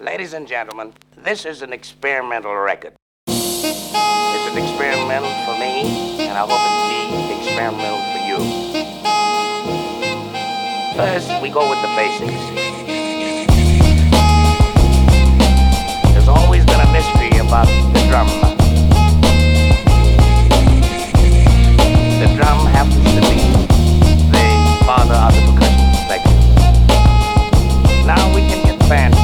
Ladies and gentlemen, this is an experimental record. It's an experimental for me, and I hope it be experimental for you. First, we go with the basics. There's always been a mystery about the drum. The drum happens to be the father of the percussion section. Now we can get fancy.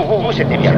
vous, vous, vous, c'était bien.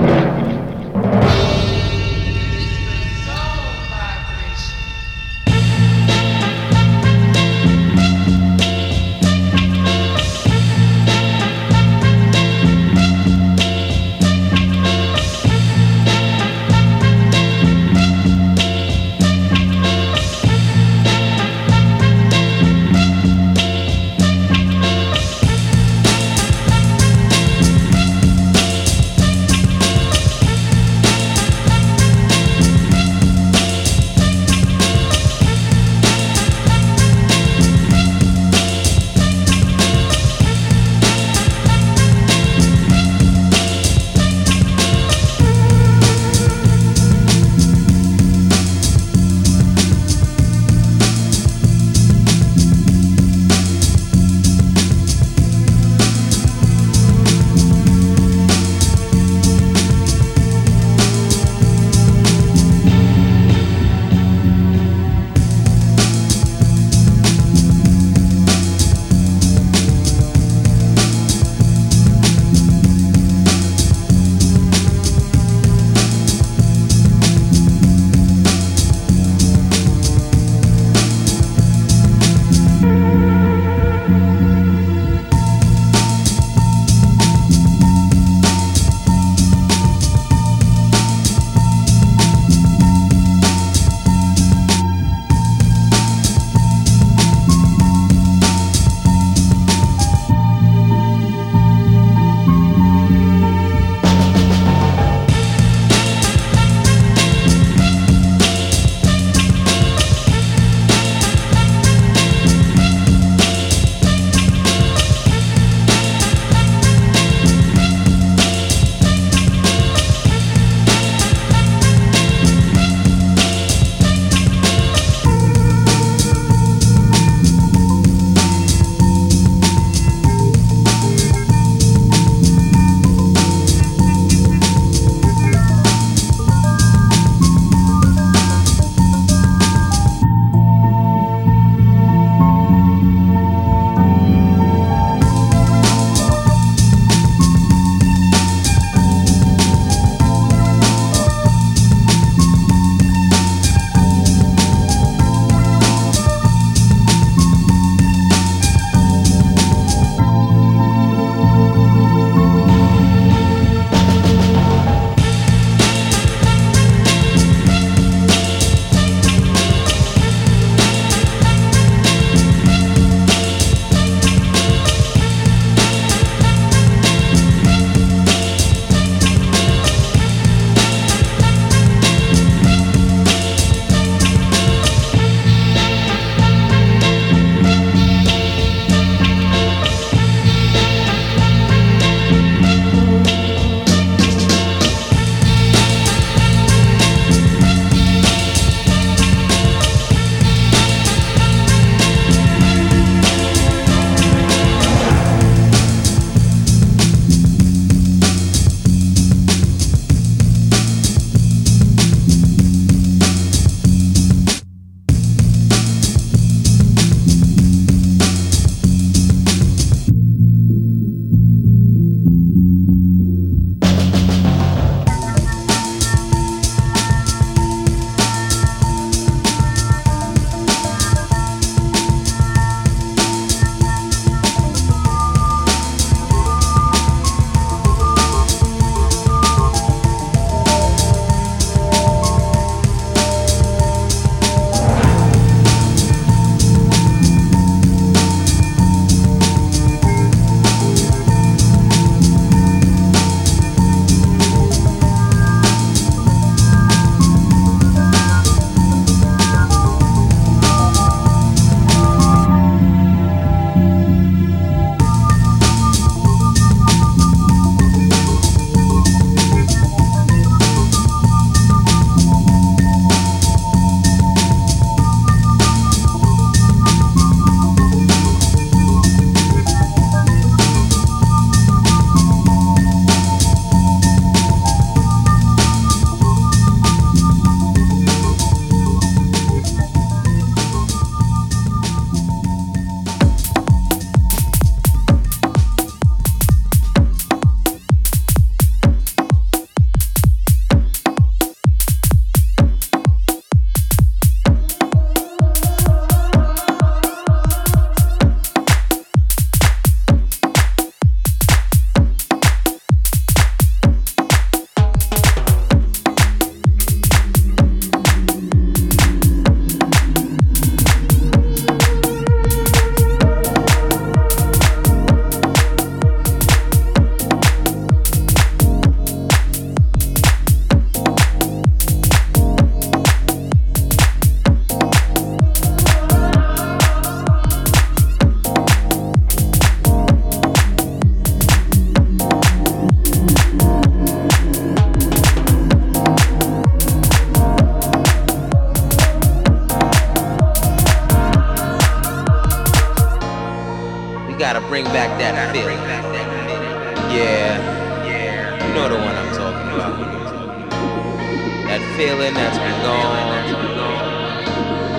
Feeling that's been gone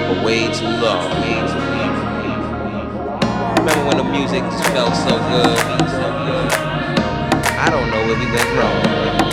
for way too long. Remember when the music felt so good? I don't know where we went wrong.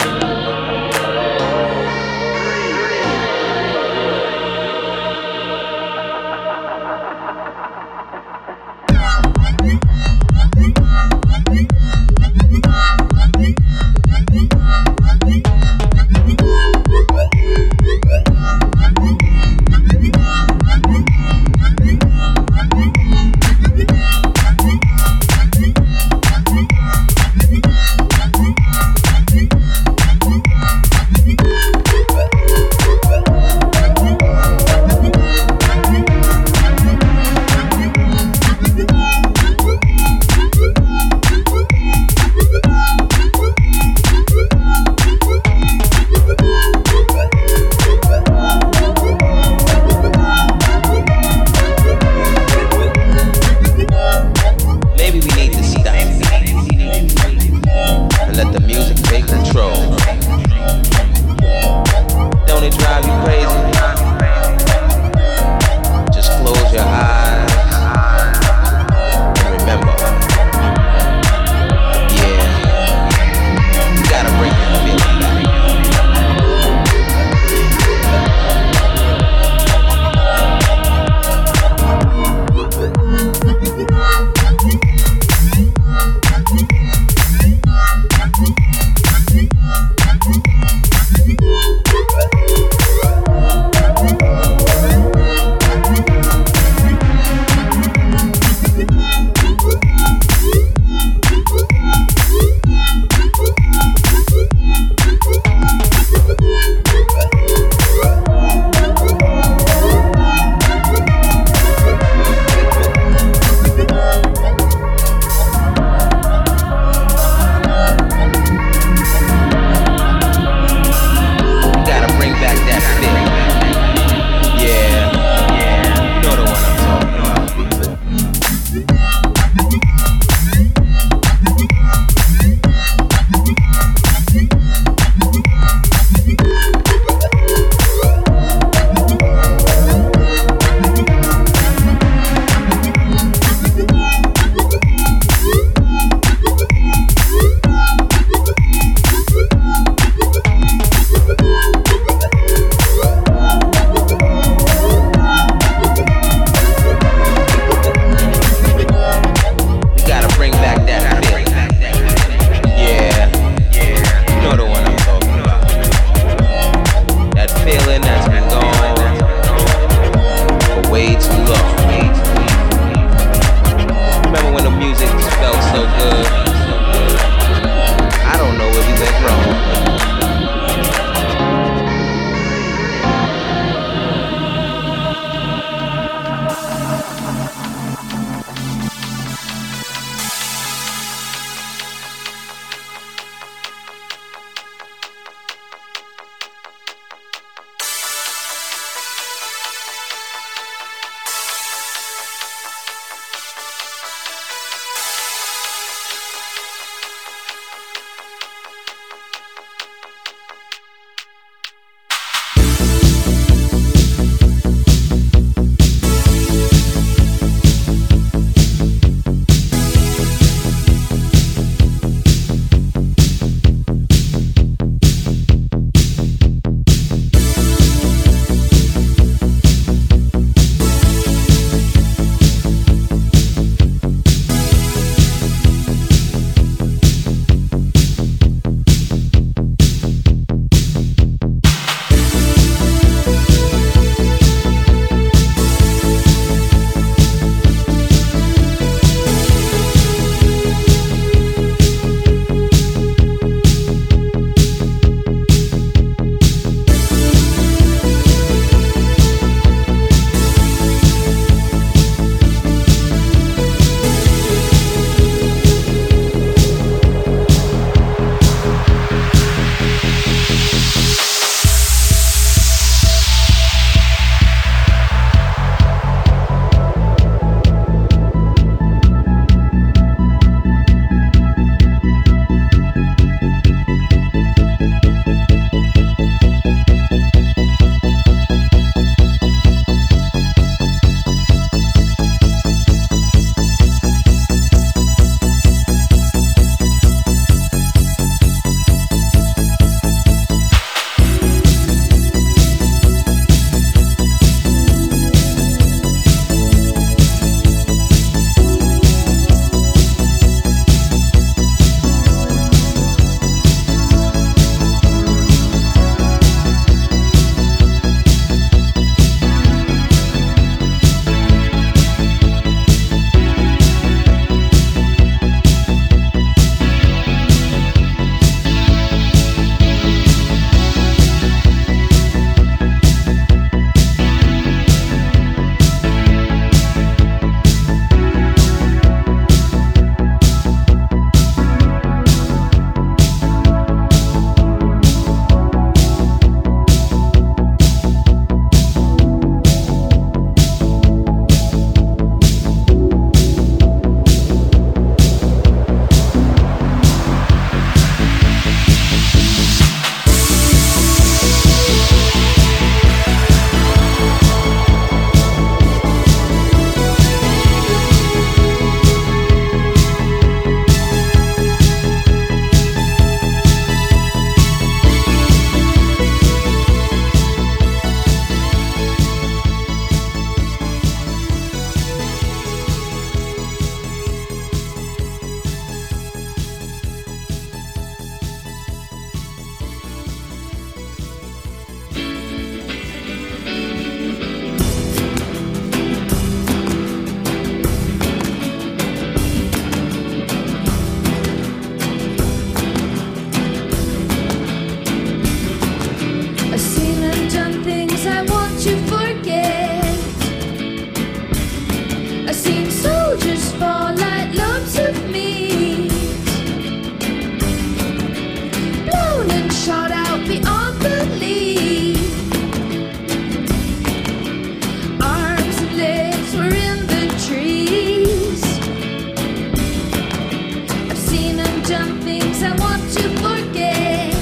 dumb things I want to forget.